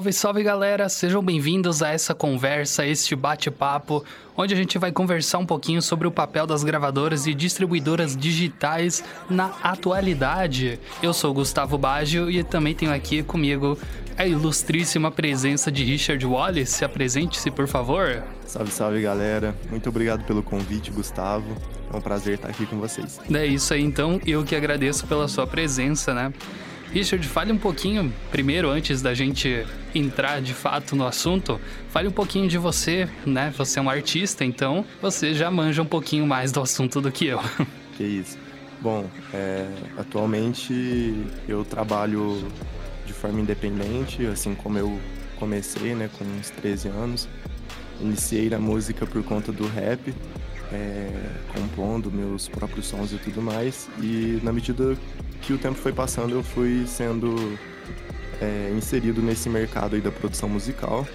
Salve, salve galera! Sejam bem-vindos a essa conversa, este bate-papo, onde a gente vai conversar um pouquinho sobre o papel das gravadoras e distribuidoras digitais na atualidade. Eu sou Gustavo Baggio e também tenho aqui comigo a ilustríssima presença de Richard Wallace. Apresente-se, por favor. Salve, salve galera! Muito obrigado pelo convite, Gustavo. É um prazer estar aqui com vocês. É isso aí, então. Eu que agradeço pela sua presença, né? Richard, fale um pouquinho, primeiro, antes da gente entrar de fato no assunto, fale um pouquinho de você, né? Você é um artista, então você já manja um pouquinho mais do assunto do que eu. Que isso. Bom, é, atualmente eu trabalho de forma independente, assim como eu comecei, né, com uns 13 anos. Iniciei na música por conta do rap, é, compondo meus próprios sons e tudo mais. E na medida que o tempo foi passando, eu fui sendo é, inserido nesse mercado aí da produção musical.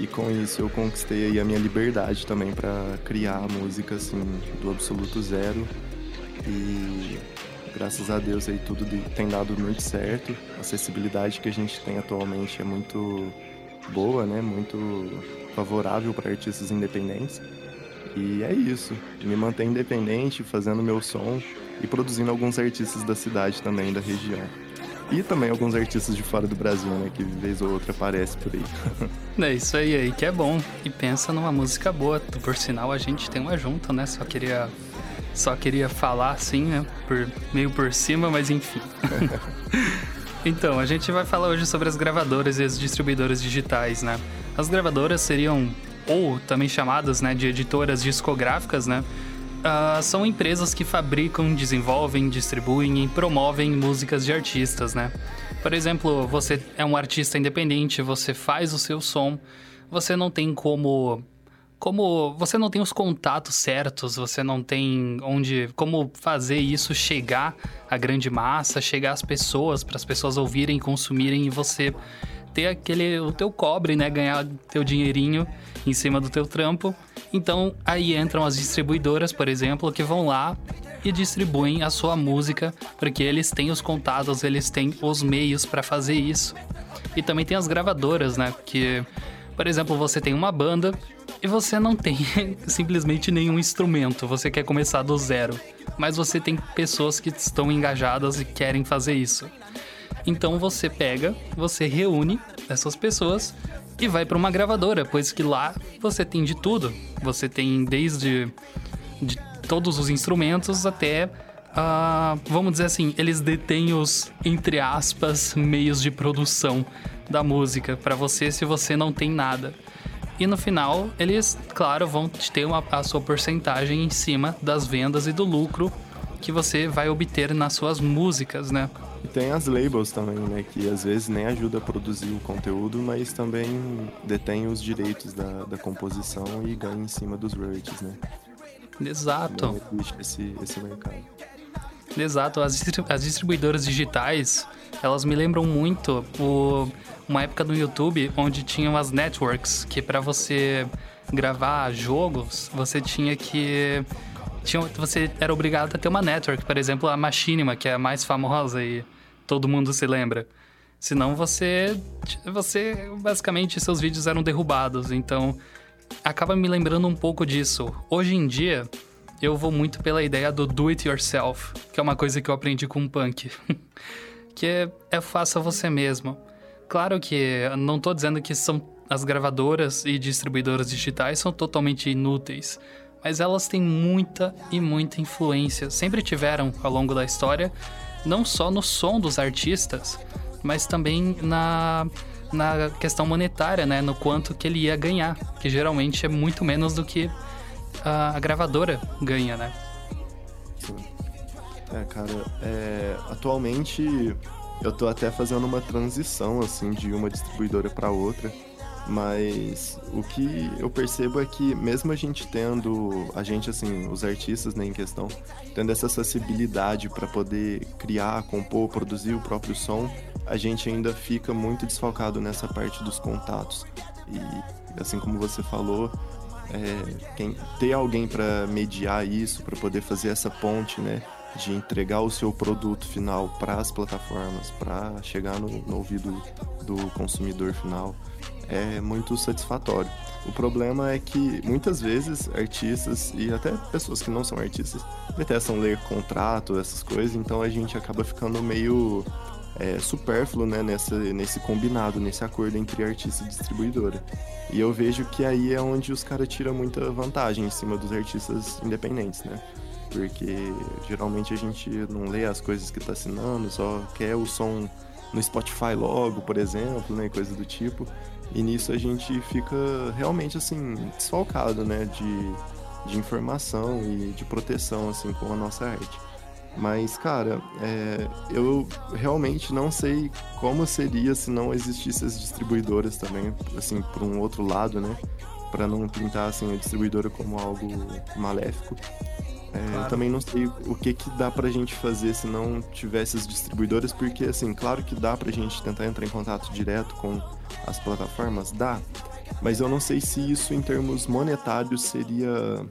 E com isso eu conquistei aí a minha liberdade também para criar música assim do absoluto zero. E graças a Deus aí tudo tem dado muito certo. A acessibilidade que a gente tem atualmente é muito boa, né? Muito favorável para artistas independentes. E é isso. Me manter independente, fazendo meu som e produzindo alguns artistas da cidade também, da região. E também alguns artistas de fora do Brasil, né? Que vez ou outra aparece por aí. É isso aí, aí que é bom. E pensa numa música boa. Por sinal, a gente tem uma junta, né? Só queria, só queria falar assim, né? Por, meio por cima, mas enfim. então, a gente vai falar hoje sobre as gravadoras e as distribuidoras digitais, né? As gravadoras seriam, ou também chamadas, né, de editoras discográficas, né? Uh, são empresas que fabricam, desenvolvem, distribuem e promovem músicas de artistas, né? Por exemplo, você é um artista independente, você faz o seu som, você não tem como como você não tem os contatos certos, você não tem onde como fazer isso chegar à grande massa, chegar às pessoas, para as pessoas ouvirem, consumirem e você ter aquele o teu cobre, né, ganhar teu dinheirinho em cima do teu trampo. Então aí entram as distribuidoras, por exemplo, que vão lá e distribuem a sua música, porque eles têm os contatos, eles têm os meios para fazer isso. E também tem as gravadoras, né, que por exemplo, você tem uma banda e você não tem simplesmente nenhum instrumento, você quer começar do zero, mas você tem pessoas que estão engajadas e querem fazer isso. Então você pega, você reúne essas pessoas e vai para uma gravadora, pois que lá você tem de tudo. Você tem desde de todos os instrumentos até uh, vamos dizer assim, eles detêm os entre aspas meios de produção da música para você se você não tem nada. E no final, eles, claro, vão ter uma, a sua porcentagem em cima das vendas e do lucro que você vai obter nas suas músicas, né? E tem as labels também, né? Que às vezes nem ajuda a produzir o conteúdo, mas também detém os direitos da, da composição e ganha em cima dos royalties, né? Exato. Esse, esse mercado. Exato. As, as distribuidoras digitais, elas me lembram muito o, uma época no YouTube onde tinham as networks, que para você gravar jogos, você tinha que tinha, você era obrigado a ter uma network, por exemplo, a Machinima, que é a mais famosa e todo mundo se lembra. Senão você, você basicamente seus vídeos eram derrubados. Então acaba me lembrando um pouco disso. Hoje em dia eu vou muito pela ideia do do it yourself, que é uma coisa que eu aprendi com o punk, que é, é faça você mesmo. Claro que não estou dizendo que são as gravadoras e distribuidoras digitais são totalmente inúteis mas elas têm muita e muita influência. Sempre tiveram ao longo da história, não só no som dos artistas, mas também na, na questão monetária, né? No quanto que ele ia ganhar, que geralmente é muito menos do que a, a gravadora ganha, né? Sim. É, cara, é, atualmente eu tô até fazendo uma transição, assim, de uma distribuidora para outra mas o que eu percebo é que mesmo a gente tendo, a gente assim, os artistas né, em questão, tendo essa acessibilidade para poder criar, compor, produzir o próprio som, a gente ainda fica muito desfalcado nessa parte dos contatos. E assim como você falou, é, quem, ter alguém para mediar isso, para poder fazer essa ponte, né, de entregar o seu produto final para as plataformas, para chegar no, no ouvido do consumidor final, é muito satisfatório. O problema é que muitas vezes artistas e até pessoas que não são artistas detestam ler contrato, essas coisas, então a gente acaba ficando meio é, supérfluo né, nessa, nesse combinado, nesse acordo entre artista e distribuidora. E eu vejo que aí é onde os caras tiram muita vantagem em cima dos artistas independentes, né? Porque geralmente a gente não lê as coisas que tá assinando, só quer o som no Spotify logo, por exemplo, né? Coisa do tipo. E nisso a gente fica realmente assim, desfalcado, né? De, de informação e de proteção, assim, com a nossa arte. Mas, cara, é, eu realmente não sei como seria se não existissem as distribuidoras também, assim, por um outro lado, né? Para não pintar assim, a distribuidora como algo maléfico. É, claro. Eu também não sei o que, que dá pra gente fazer se não tivesse as distribuidoras, porque, assim, claro que dá pra gente tentar entrar em contato direto com as plataformas, dá. Mas eu não sei se isso, em termos monetários, seria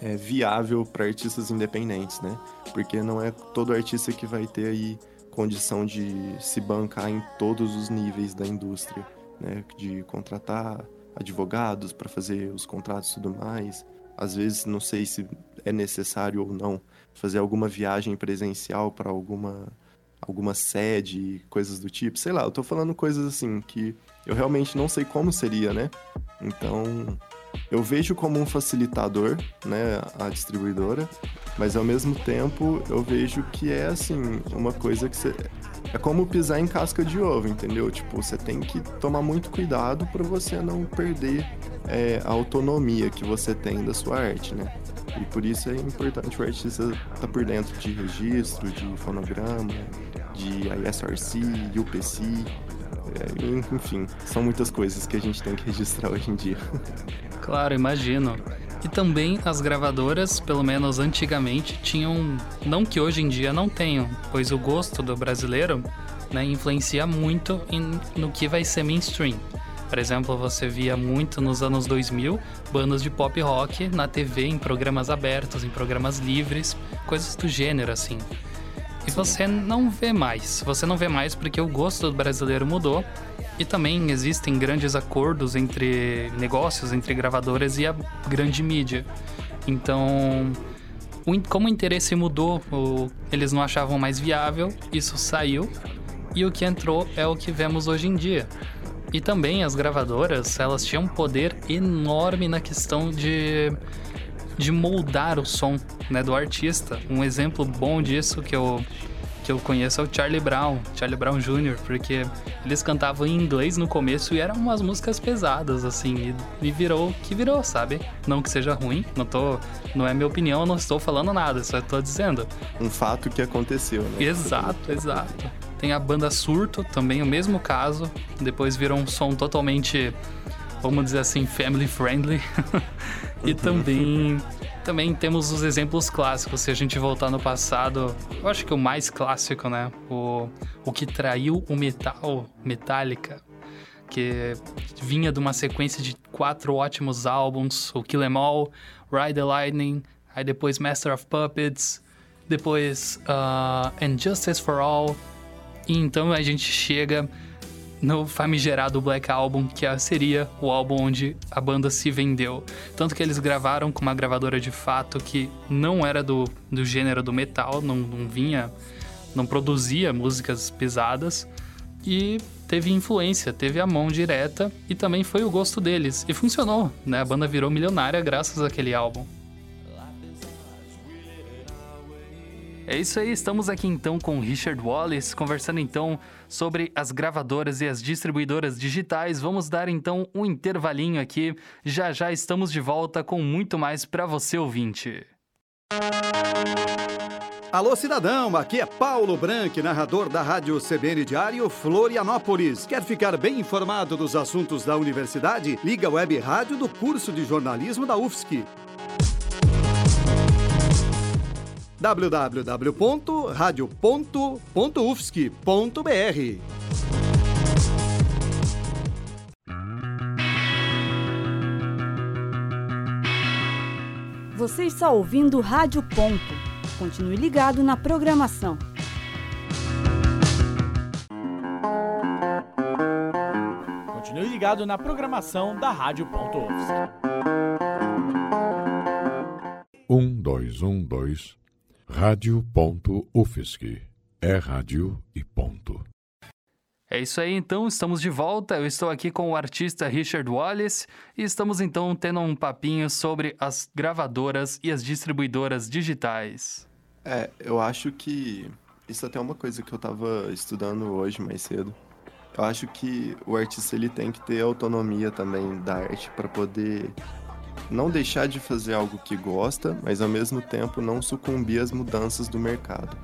é, viável para artistas independentes, né? Porque não é todo artista que vai ter aí condição de se bancar em todos os níveis da indústria, né? De contratar advogados para fazer os contratos e tudo mais. Às vezes, não sei se é necessário ou não fazer alguma viagem presencial para alguma alguma sede, coisas do tipo. Sei lá, eu tô falando coisas assim que eu realmente não sei como seria, né? Então, eu vejo como um facilitador, né, a distribuidora, mas ao mesmo tempo eu vejo que é assim, uma coisa que você é como pisar em casca de ovo, entendeu? Tipo, você tem que tomar muito cuidado para você não perder é, a autonomia que você tem da sua arte, né? E por isso é importante o artista estar tá por dentro de registro, de fonograma, de ISRC, UPC, é, enfim, são muitas coisas que a gente tem que registrar hoje em dia. Claro, imagino. E também as gravadoras, pelo menos antigamente, tinham. Não que hoje em dia não tenham, pois o gosto do brasileiro né, influencia muito em, no que vai ser mainstream. Por exemplo, você via muito nos anos 2000 bandas de pop rock na TV, em programas abertos, em programas livres, coisas do gênero assim. E você não vê mais. Você não vê mais porque o gosto do brasileiro mudou e também existem grandes acordos entre negócios, entre gravadoras e a grande mídia. Então, como o interesse mudou, eles não achavam mais viável, isso saiu e o que entrou é o que vemos hoje em dia. E também as gravadoras, elas tinham um poder enorme na questão de, de moldar o som né, do artista. Um exemplo bom disso que eu que eu conheço é o Charlie Brown, Charlie Brown Jr., porque eles cantavam em inglês no começo e eram umas músicas pesadas, assim, e, e virou que virou, sabe? Não que seja ruim, não tô. Não é minha opinião, não estou falando nada, só estou dizendo. Um fato que aconteceu, né? Exato, exato. Tem a banda Surto, também o mesmo caso, depois virou um som totalmente, vamos dizer assim, family friendly. e uhum. também também temos os exemplos clássicos. Se a gente voltar no passado, eu acho que o mais clássico, né? O, o que traiu o metal, Metallica, que vinha de uma sequência de quatro ótimos álbuns: o Kill Em All, Ride the Lightning, aí depois Master of Puppets, depois uh, And Justice for All. E então a gente chega no famigerado Black Album, que seria o álbum onde a banda se vendeu. Tanto que eles gravaram com uma gravadora de fato que não era do, do gênero do metal, não, não vinha, não produzia músicas pesadas e teve influência, teve a mão direta e também foi o gosto deles. E funcionou, né? A banda virou milionária graças àquele álbum. É isso aí, estamos aqui então com Richard Wallace, conversando então sobre as gravadoras e as distribuidoras digitais. Vamos dar então um intervalinho aqui. Já já estamos de volta com muito mais para você ouvinte. Alô cidadão, aqui é Paulo Branco, narrador da Rádio CBN Diário Florianópolis. Quer ficar bem informado dos assuntos da universidade? Liga a web rádio do curso de jornalismo da UFSC www.radio.ufsc.br. Você está ouvindo Rádio Ponto Continue ligado na programação. Continue ligado na programação da Rádio Ponto Um, dois, um, dois. Rádio ponto UFSC. É rádio e ponto. É isso aí, então, estamos de volta. Eu estou aqui com o artista Richard Wallace e estamos então tendo um papinho sobre as gravadoras e as distribuidoras digitais. É, eu acho que isso até é uma coisa que eu estava estudando hoje mais cedo. Eu acho que o artista ele tem que ter autonomia também da arte para poder não deixar de fazer algo que gosta, mas ao mesmo tempo não sucumbir às mudanças do mercado.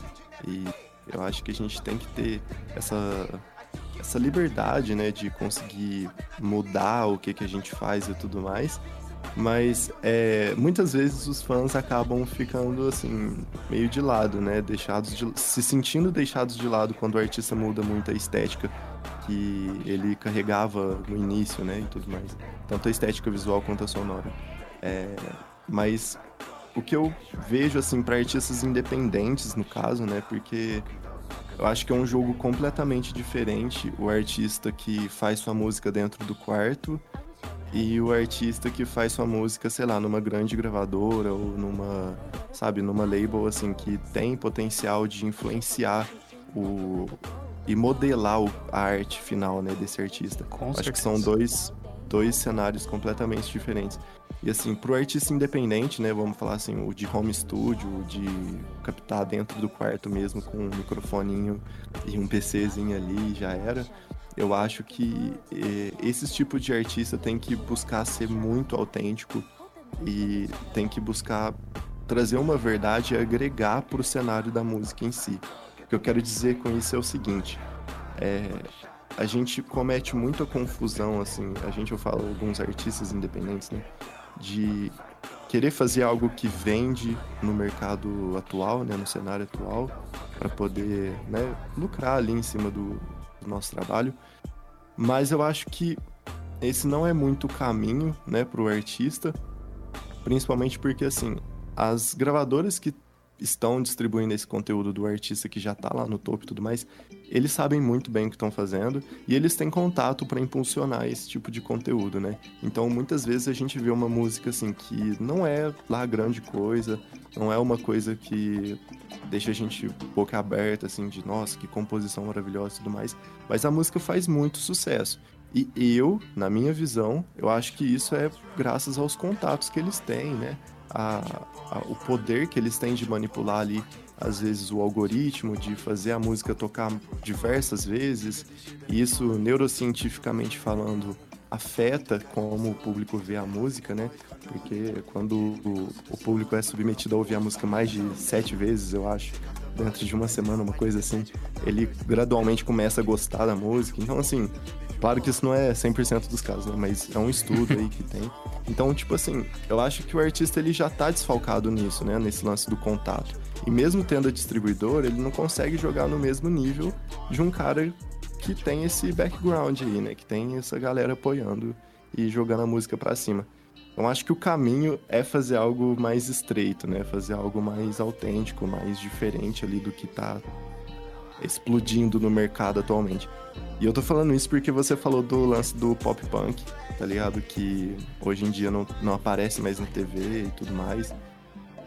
E eu acho que a gente tem que ter essa essa liberdade, né, de conseguir mudar o que que a gente faz e tudo mais. Mas é, muitas vezes os fãs acabam ficando assim meio de lado, né, deixados de, se sentindo deixados de lado quando o artista muda muito a estética que ele carregava no início, né, e tudo mais. Tanto a estética visual quanto a sonora. É, mas o que eu vejo, assim, para artistas independentes, no caso, né, porque eu acho que é um jogo completamente diferente o artista que faz sua música dentro do quarto e o artista que faz sua música, sei lá, numa grande gravadora ou numa, sabe, numa label assim que tem potencial de influenciar o, e modelar a arte final, né, desse artista. Com Acho certeza. que são dois, dois cenários completamente diferentes. E assim, pro artista independente, né, vamos falar assim, o de home studio, o de captar dentro do quarto mesmo com um microfoninho e um PCzinho ali, já era. Eu acho que eh, esses tipos de artista tem que buscar ser muito autêntico e tem que buscar trazer uma verdade e agregar pro cenário da música em si. O que eu quero dizer com isso é o seguinte: é, a gente comete muita confusão, assim, a gente, eu falo, alguns artistas independentes, né? De querer fazer algo que vende no mercado atual, né? No cenário atual, para poder, né? Lucrar ali em cima do, do nosso trabalho. Mas eu acho que esse não é muito o caminho, né? Pro artista, principalmente porque, assim, as gravadoras que estão distribuindo esse conteúdo do artista que já tá lá no topo e tudo mais, eles sabem muito bem o que estão fazendo e eles têm contato para impulsionar esse tipo de conteúdo, né? Então, muitas vezes a gente vê uma música assim que não é lá grande coisa, não é uma coisa que deixa a gente boca aberta assim de nossa, que composição maravilhosa e tudo mais, mas a música faz muito sucesso. E eu, na minha visão, eu acho que isso é graças aos contatos que eles têm, né? A, a, o poder que eles têm de manipular ali, às vezes, o algoritmo, de fazer a música tocar diversas vezes. E isso, neurocientificamente falando, afeta como o público vê a música, né? Porque quando o, o público é submetido a ouvir a música mais de sete vezes, eu acho, dentro de uma semana, uma coisa assim, ele gradualmente começa a gostar da música. Então, assim, Claro que isso não é 100% dos casos, né? Mas é um estudo aí que tem. Então, tipo assim, eu acho que o artista ele já tá desfalcado nisso, né? Nesse lance do contato. E mesmo tendo a distribuidora, ele não consegue jogar no mesmo nível de um cara que tem esse background aí, né? Que tem essa galera apoiando e jogando a música pra cima. Então, acho que o caminho é fazer algo mais estreito, né? Fazer algo mais autêntico, mais diferente ali do que tá explodindo no mercado atualmente. E eu tô falando isso porque você falou do lance do pop punk, tá ligado? Que hoje em dia não, não aparece mais na TV e tudo mais.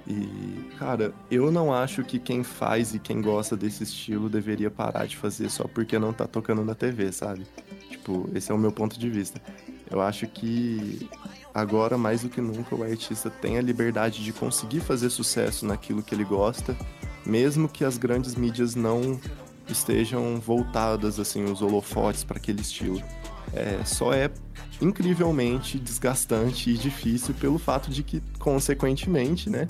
E, cara, eu não acho que quem faz e quem gosta desse estilo deveria parar de fazer só porque não tá tocando na TV, sabe? Tipo, esse é o meu ponto de vista. Eu acho que agora, mais do que nunca, o artista tem a liberdade de conseguir fazer sucesso naquilo que ele gosta, mesmo que as grandes mídias não estejam voltadas assim os holofotes para aquele estilo. É, só é incrivelmente desgastante e difícil pelo fato de que, consequentemente, né,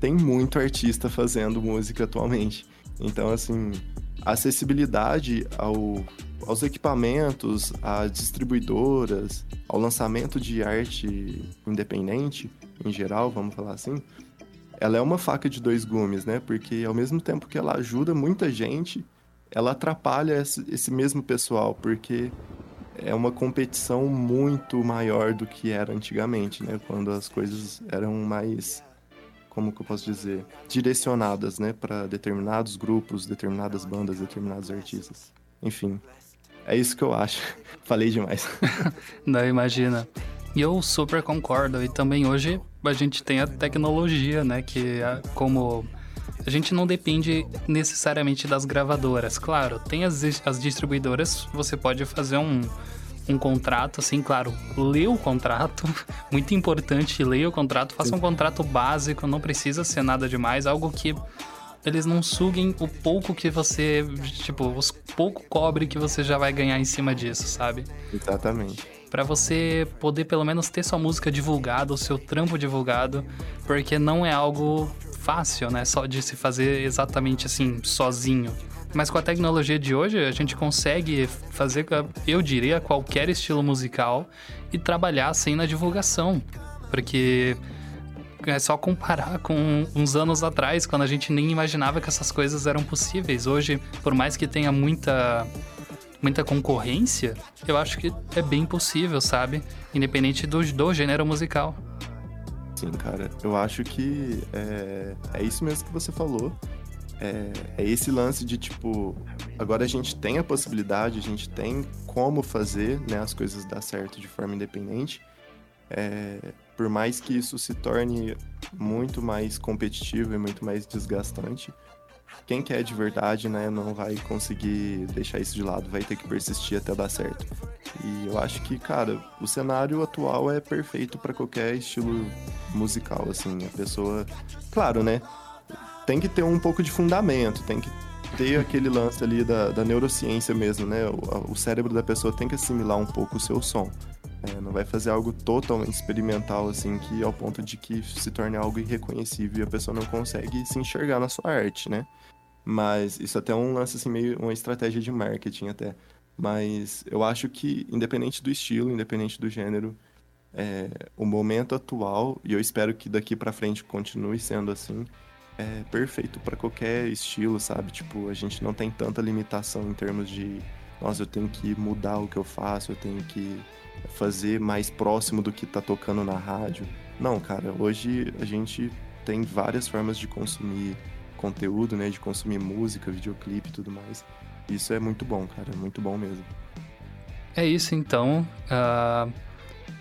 tem muito artista fazendo música atualmente. Então, assim, a acessibilidade ao, aos equipamentos, às distribuidoras, ao lançamento de arte independente, em geral, vamos falar assim, ela é uma faca de dois gumes, né? Porque ao mesmo tempo que ela ajuda muita gente, ela atrapalha esse, mesmo pessoal, porque é uma competição muito maior do que era antigamente, né? Quando as coisas eram mais como que eu posso dizer, direcionadas, né, para determinados grupos, determinadas bandas, determinados artistas. Enfim, é isso que eu acho. Falei demais. Não, imagina. E eu super concordo. E também hoje a gente tem a tecnologia, né? Que como a gente não depende necessariamente das gravadoras. Claro, tem as, as distribuidoras, você pode fazer um, um contrato, assim, claro, lê o contrato, muito importante, leia o contrato, faça um contrato básico, não precisa ser nada demais, algo que eles não suguem o pouco que você, tipo, os pouco cobre que você já vai ganhar em cima disso, sabe? Exatamente. Para você poder pelo menos ter sua música divulgada, o seu trampo divulgado, porque não é algo fácil, né? Só de se fazer exatamente assim, sozinho. Mas com a tecnologia de hoje, a gente consegue fazer, eu diria, qualquer estilo musical e trabalhar assim na divulgação. Porque é só comparar com uns anos atrás, quando a gente nem imaginava que essas coisas eram possíveis. Hoje, por mais que tenha muita muita concorrência, eu acho que é bem possível, sabe? Independente do, do gênero musical. Sim, cara. Eu acho que é, é isso mesmo que você falou. É, é, esse lance de tipo, agora a gente tem a possibilidade, a gente tem como fazer né, as coisas dar certo de forma independente. É, por mais que isso se torne muito mais competitivo e muito mais desgastante, quem quer de verdade, né, não vai conseguir deixar isso de lado, vai ter que persistir até dar certo. E eu acho que, cara, o cenário atual é perfeito para qualquer estilo musical, assim, a pessoa, claro, né, tem que ter um pouco de fundamento, tem que ter aquele lance ali da, da neurociência mesmo, né? O, o, cérebro da pessoa tem que assimilar um pouco o seu som. É, não vai fazer algo totalmente experimental, assim, que ao ponto de que se torne algo irreconhecível e a pessoa não consegue se enxergar na sua arte, né? Mas isso até é um lance, assim, meio uma estratégia de marketing até. Mas eu acho que, independente do estilo, independente do gênero, é, o momento atual, e eu espero que daqui para frente continue sendo assim, é perfeito para qualquer estilo, sabe? Tipo, a gente não tem tanta limitação em termos de, nossa, eu tenho que mudar o que eu faço, eu tenho que fazer mais próximo do que tá tocando na rádio. Não, cara, hoje a gente tem várias formas de consumir conteúdo, né? De consumir música, videoclipe e tudo mais. Isso é muito bom, cara, é muito bom mesmo. É isso então. Uh,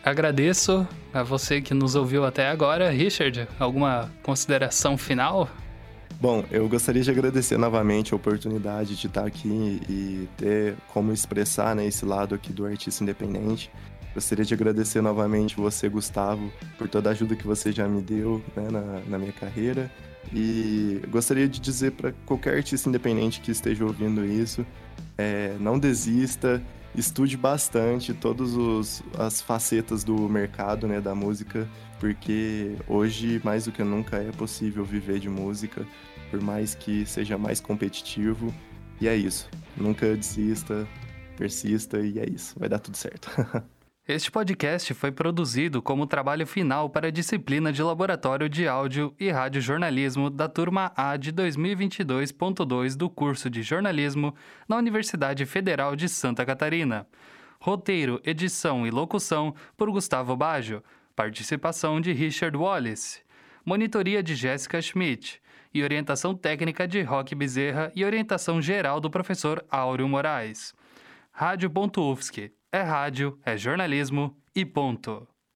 agradeço a você que nos ouviu até agora. Richard, alguma consideração final? Bom, eu gostaria de agradecer novamente a oportunidade de estar aqui e ter como expressar né, esse lado aqui do artista independente. Gostaria de agradecer novamente você, Gustavo, por toda a ajuda que você já me deu né, na, na minha carreira. E gostaria de dizer para qualquer artista independente que esteja ouvindo isso, é, não desista, estude bastante todas as facetas do mercado, né, da música, porque hoje mais do que nunca é possível viver de música, por mais que seja mais competitivo. E é isso. Nunca desista, persista e é isso. Vai dar tudo certo. Este podcast foi produzido como trabalho final para a disciplina de Laboratório de Áudio e Radiojornalismo da turma A de 2022.2 do curso de jornalismo na Universidade Federal de Santa Catarina. Roteiro, edição e locução por Gustavo Baggio. Participação de Richard Wallace. Monitoria de Jéssica Schmidt. E orientação técnica de Roque Bezerra e orientação geral do professor Áureo Moraes. Rádio.UFSC é rádio, é jornalismo e ponto.